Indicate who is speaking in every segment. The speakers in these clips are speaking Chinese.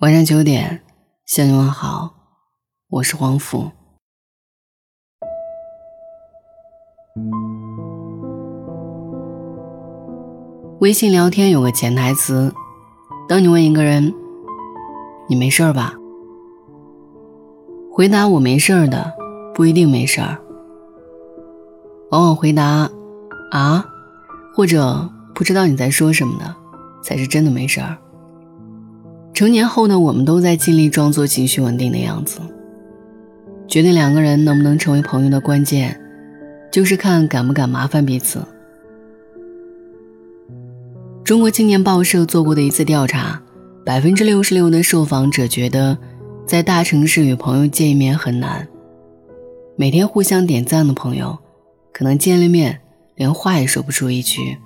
Speaker 1: 晚上九点，向你问好，我是黄甫。微信聊天有个潜台词：当你问一个人“你没事吧”，回答“我没事儿”的不一定没事儿，往往回答“啊”或者不知道你在说什么的，才是真的没事儿。成年后的我们都在尽力装作情绪稳定的样子。决定两个人能不能成为朋友的关键，就是看敢不敢麻烦彼此。中国青年报社做过的一次调查，百分之六十六的受访者觉得，在大城市与朋友见一面很难。每天互相点赞的朋友，可能见了面连话也说不出一句。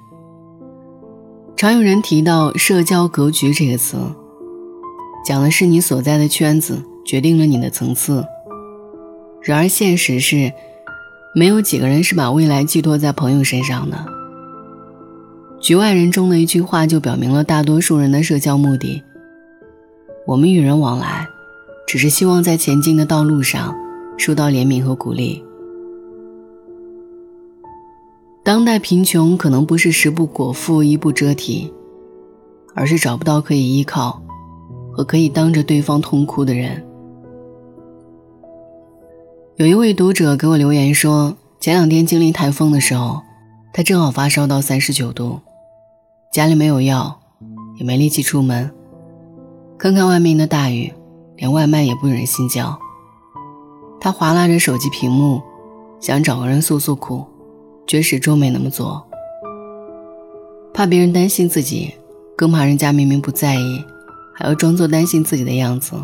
Speaker 1: 常有人提到“社交格局”这个词。讲的是你所在的圈子决定了你的层次，然而现实是，没有几个人是把未来寄托在朋友身上的。局外人中的一句话就表明了大多数人的社交目的：我们与人往来，只是希望在前进的道路上受到怜悯和鼓励。当代贫穷可能不是食不果腹、衣不遮体，而是找不到可以依靠。和可以当着对方痛哭的人。有一位读者给我留言说，前两天经历台风的时候，他正好发烧到三十九度，家里没有药，也没力气出门。看看外面的大雨，连外卖也不忍心叫。他划拉着手机屏幕，想找个人诉诉苦，却始终没那么做。怕别人担心自己，更怕人家明明不在意。还要装作担心自己的样子，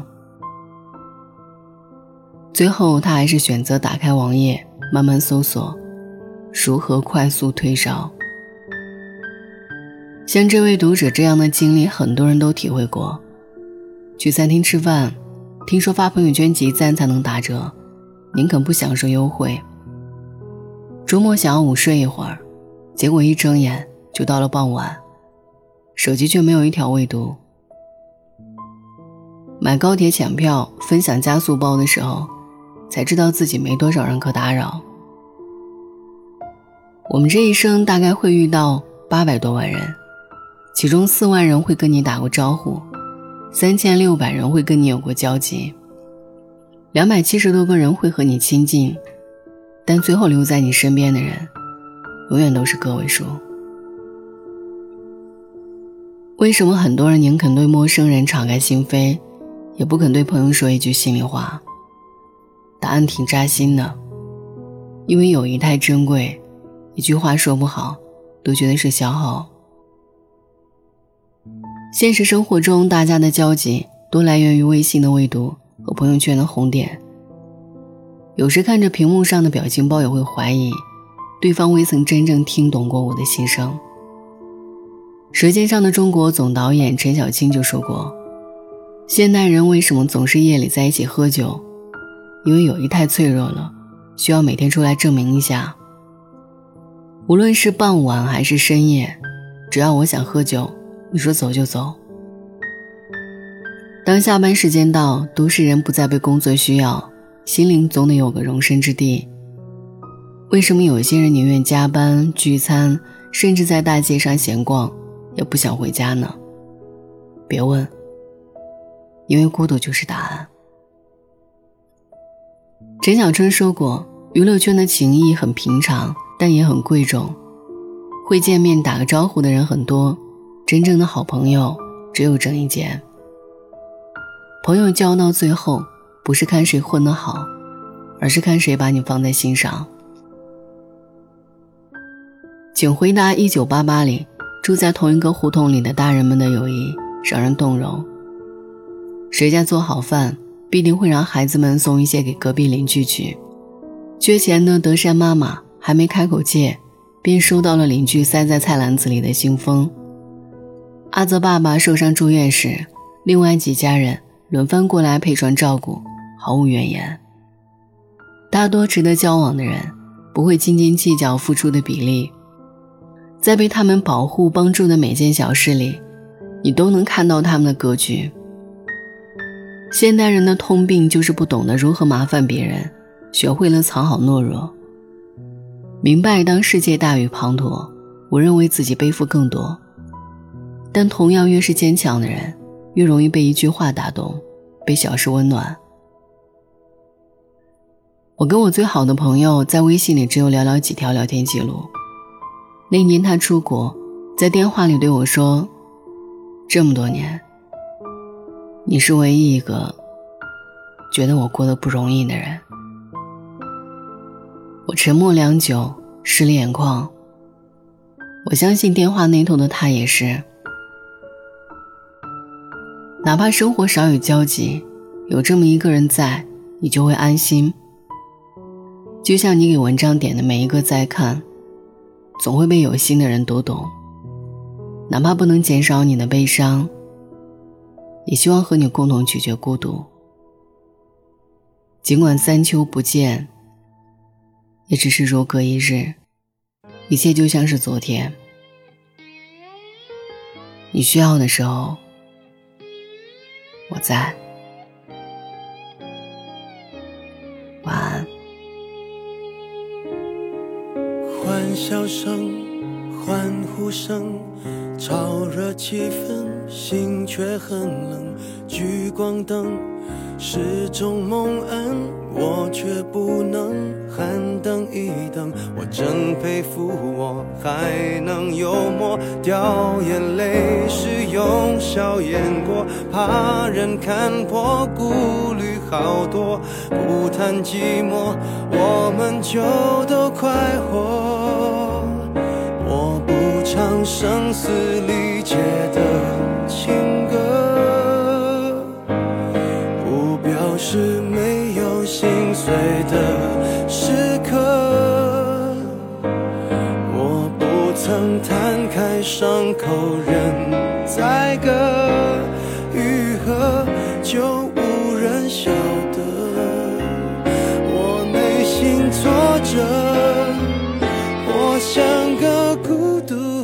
Speaker 1: 最后他还是选择打开网页，慢慢搜索如何快速退烧。像这位读者这样的经历，很多人都体会过。去餐厅吃饭，听说发朋友圈集赞才能打折，宁肯不享受优惠。周末想要午睡一会儿，结果一睁眼就到了傍晚，手机却没有一条未读。买高铁抢票、分享加速包的时候，才知道自己没多少人可打扰。我们这一生大概会遇到八百多万人，其中四万人会跟你打过招呼，三千六百人会跟你有过交集，两百七十多个人会和你亲近，但最后留在你身边的人，永远都是个位数。为什么很多人宁肯对陌生人敞开心扉？也不肯对朋友说一句心里话。答案挺扎心的，因为友谊太珍贵，一句话说不好，都觉得是消耗。现实生活中，大家的交集都来源于微信的未读和朋友圈的红点。有时看着屏幕上的表情包，也会怀疑，对方未曾真正听懂过我的心声。《舌尖上的中国》总导演陈小青就说过。现代人为什么总是夜里在一起喝酒？因为友谊太脆弱了，需要每天出来证明一下。无论是傍晚还是深夜，只要我想喝酒，你说走就走。当下班时间到，都市人不再被工作需要，心灵总得有个容身之地。为什么有些人宁愿加班、聚餐，甚至在大街上闲逛，也不想回家呢？别问。因为孤独就是答案。陈小春说过，娱乐圈的情谊很平常，但也很贵重。会见面打个招呼的人很多，真正的好朋友只有郑伊健。朋友交到最后，不是看谁混得好，而是看谁把你放在心上。请回答：一九八八里住在同一个胡同里的大人们的友谊，让人动容。谁家做好饭，必定会让孩子们送一些给隔壁邻居去。缺钱的德善妈妈还没开口借，便收到了邻居塞在菜篮子里的信封。阿泽爸爸受伤住院时，另外几家人轮番过来陪床照顾，毫无怨言。大多值得交往的人，不会斤斤计较付出的比例，在被他们保护帮助的每件小事里，你都能看到他们的格局。现代人的通病就是不懂得如何麻烦别人，学会了藏好懦弱。明白，当世界大雨滂沱，我认为自己背负更多。但同样，越是坚强的人，越容易被一句话打动，被小事温暖。我跟我最好的朋友在微信里只有寥寥几条聊天记录。那年他出国，在电话里对我说：“这么多年，你是唯一一个觉得我过得不容易的人。”我沉默良久，湿了眼眶。我相信电话那头的他也是。哪怕生活少有交集，有这么一个人在，你就会安心。就像你给文章点的每一个再看，总会被有心的人读懂。哪怕不能减少你的悲伤，也希望和你共同拒绝孤独。尽管三秋不见，也只是如隔一日，一切就像是昨天。你需要的时候，我在。晚安。
Speaker 2: 欢笑声，欢呼声，炒热气氛，心却很冷。聚光灯是种蒙恩，我却不能喊等一等。我真佩服，我还能幽默，掉眼泪是用笑掩过，怕人看破，顾虑好多。不谈寂寞，我们就都快活。唱声嘶力竭的情歌，不表示没有心碎的时刻。我不曾摊开伤口任宰割，愈合就无人晓得。我内心挫折，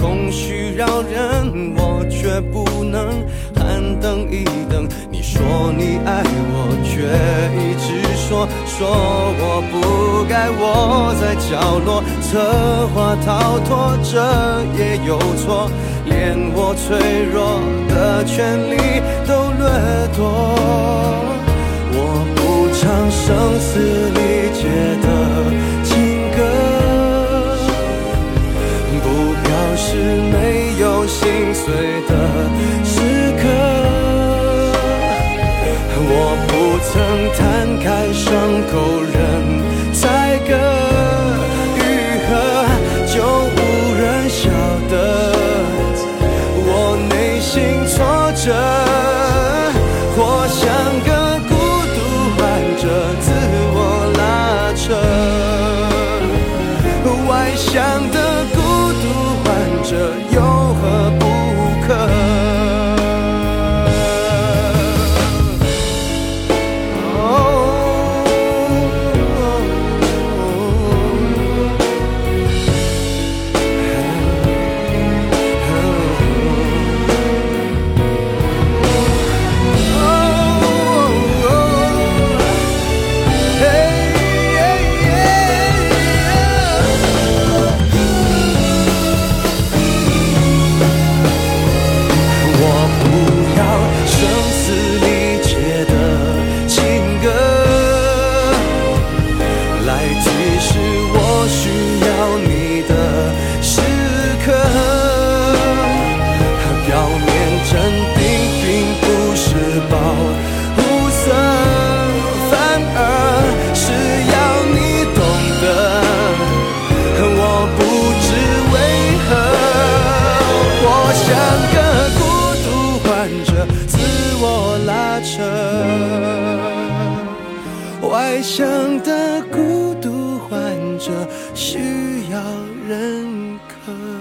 Speaker 2: 空虚扰人，我却不能喊等一等。你说你爱我，却一直说说我不该窝在角落，策划逃脱，这也有错。连我脆弱的权利都掠夺。我不唱外向的孤独患者需要认可。